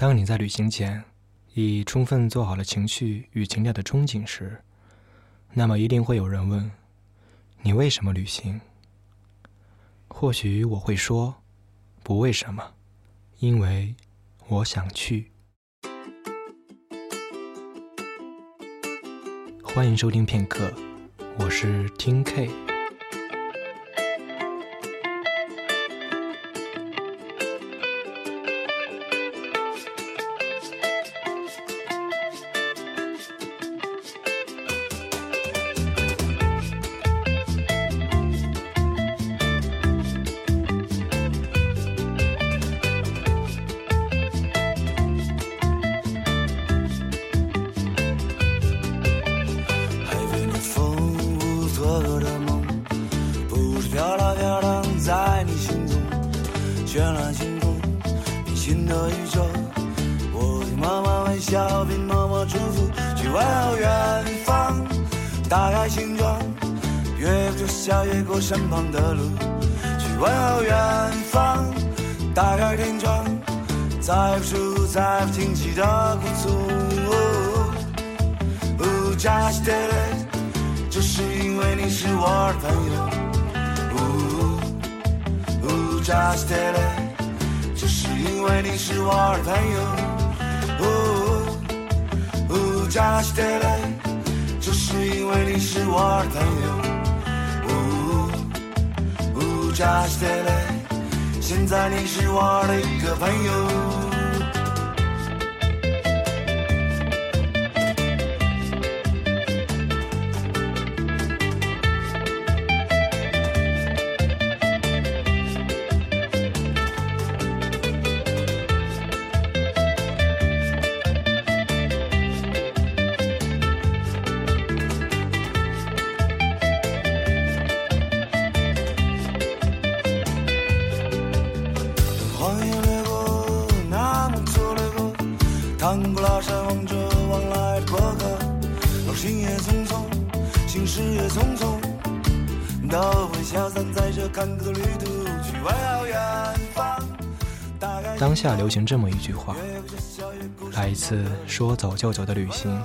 当你在旅行前已充分做好了情绪与情调的憧憬时，那么一定会有人问：你为什么旅行？或许我会说：不为什么，因为我想去。欢迎收听片刻，我是听 K。越过笑，越过身旁的路，去问候远方。打开天窗，再不数再不听起的鼓足。Just it，这是因为你是我的朋友。Just it，这是因为你是我的朋友。Just it，这是因为你是我的朋友。Just it，现在你是我的一个朋友。当下流行这么一句话：“来一次说走就走的旅行。”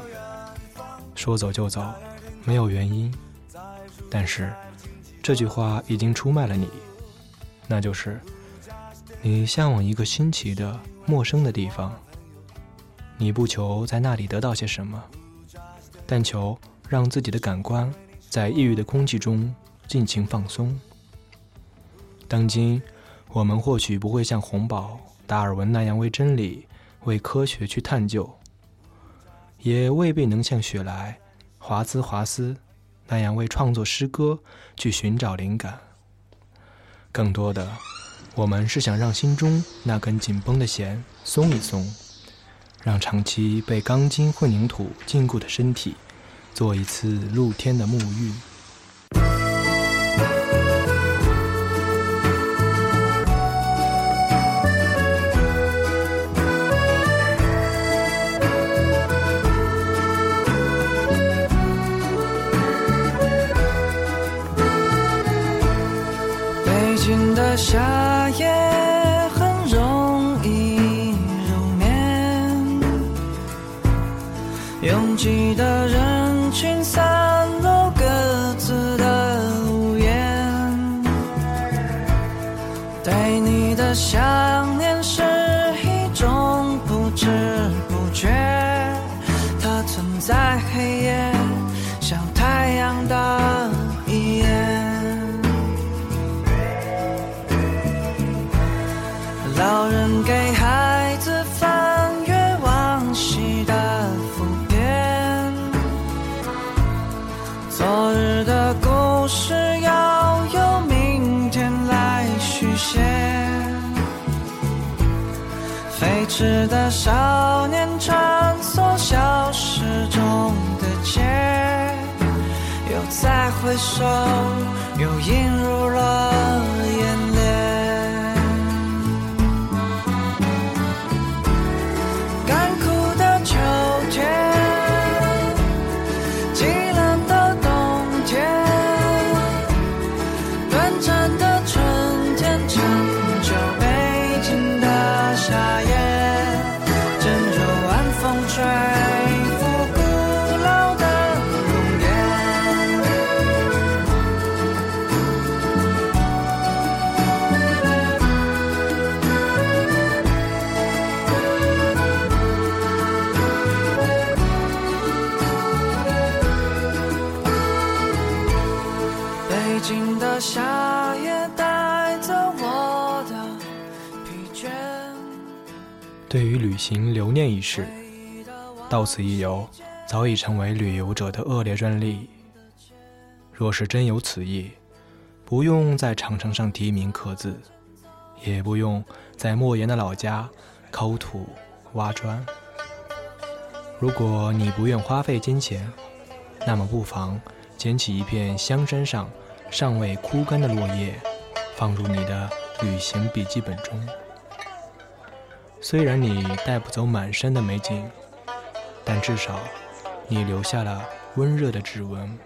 说走就走，没有原因。但是这句话已经出卖了你，那就是你向往一个新奇的、陌生的地方。你不求在那里得到些什么，但求让自己的感官在异域的空气中尽情放松。当今，我们或许不会像洪堡、达尔文那样为真理、为科学去探究，也未必能像雪莱、华兹华斯那样为创作诗歌去寻找灵感。更多的，我们是想让心中那根紧绷的弦松一松，让长期被钢筋混凝土禁锢的身体做一次露天的沐浴。夏夜很容易入眠，拥挤的人群散落各自的屋檐，对你的想念是一种不知不觉，它存在黑夜，像太阳的回首，又映入夏夜带走我的疲倦。对于旅行留念一事到此一游早已成为旅游者的恶劣专利。若是真有此意不用在长城上题名刻字也不用在莫言的老家抠土挖砖。如果你不愿花费金钱那么不妨捡起一片香山上尚未枯干的落叶，放入你的旅行笔记本中。虽然你带不走满山的美景，但至少你留下了温热的指纹。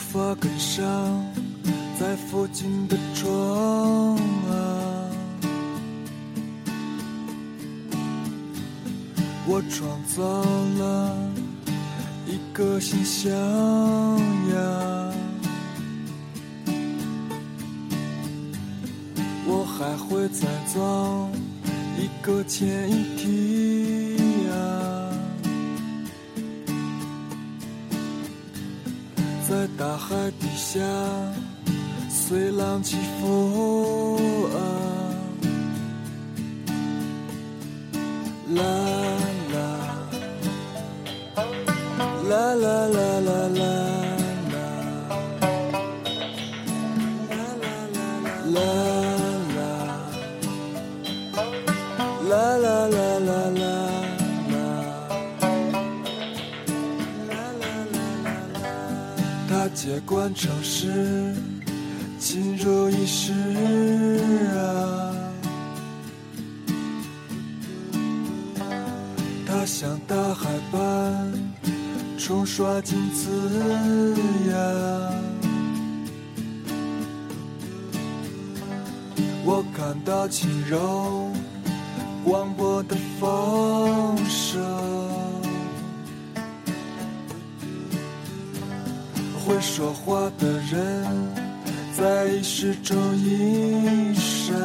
无法跟上在附近的窗啊，我创造了一个形象呀，我还会再造一个前提。在大海底下随浪起伏啊，接管城市，进入仪式啊，他像大海般。冲刷镜子呀，我看到轻柔广播的风爱说话的人在意识中隐身。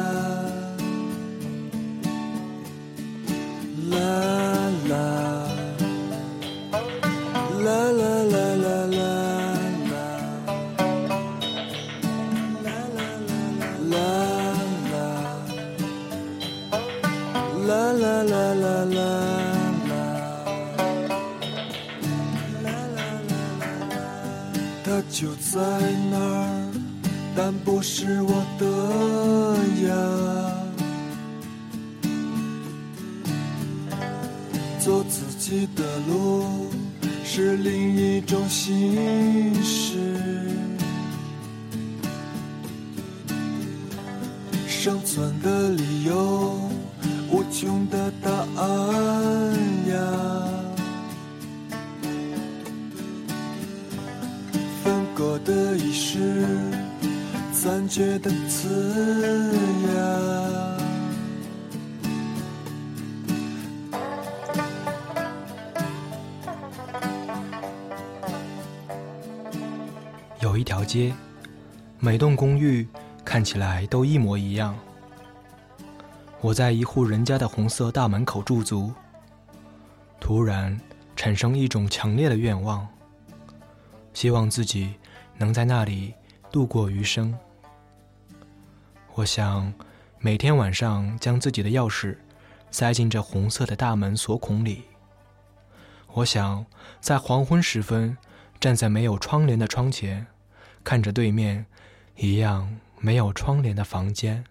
己的路是另一种形式，生存的理由，无穷的答案呀。分割的遗失，残缺的刺呀。街，每栋公寓看起来都一模一样。我在一户人家的红色大门口驻足，突然产生一种强烈的愿望，希望自己。能在那里度过余生。我想每天晚上将自己的钥匙塞进这红色的大门锁孔里。我想在黄昏时分站在没有窗帘的窗前，看着对面一样没有窗帘的房间。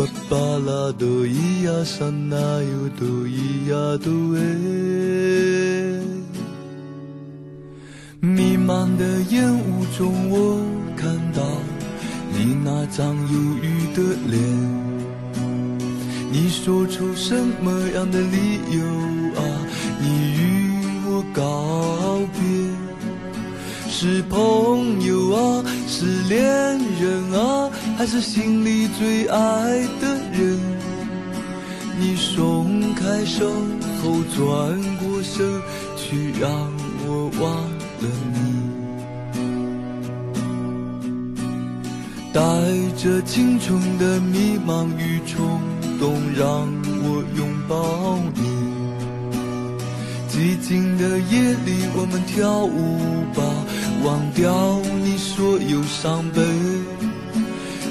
Kumbapala do iya sana yu do iya tu e 弥漫的烟雾中，我看到你那张忧郁的脸。你说出什么样的理由啊？你与我告别，是朋友啊，是恋人啊，还是心里最爱的人？你松开手后转过身去，让我忘。了你，带着青春的迷茫与冲动，让我拥抱你。寂静的夜里，我们跳舞吧，忘掉你所有伤悲，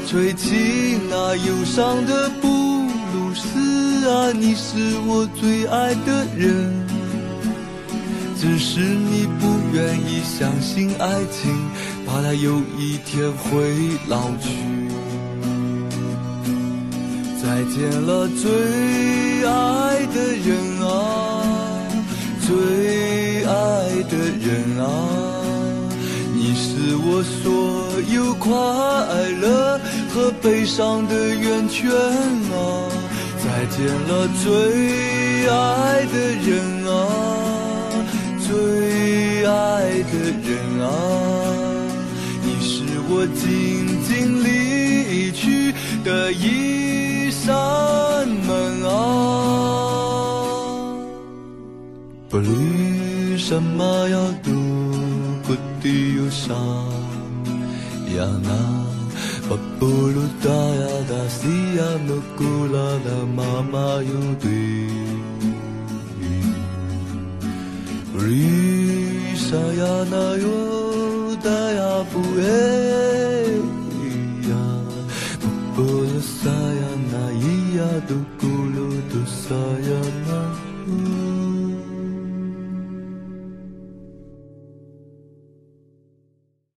吹起那忧伤的布鲁斯啊，你是我最爱的人。只是你不愿意相信爱情，怕它有一天会老去。再见了，最爱的人啊，最爱的人啊，是我所有快乐和悲伤的源泉啊。再见了，最爱的人啊。最爱的人啊，你是我静静离去的一扇门啊。不什么要度 yana papulutaya dasiya nukula da mama yudi risayana yudaya puye ya papulusayana iya dukulu dusaya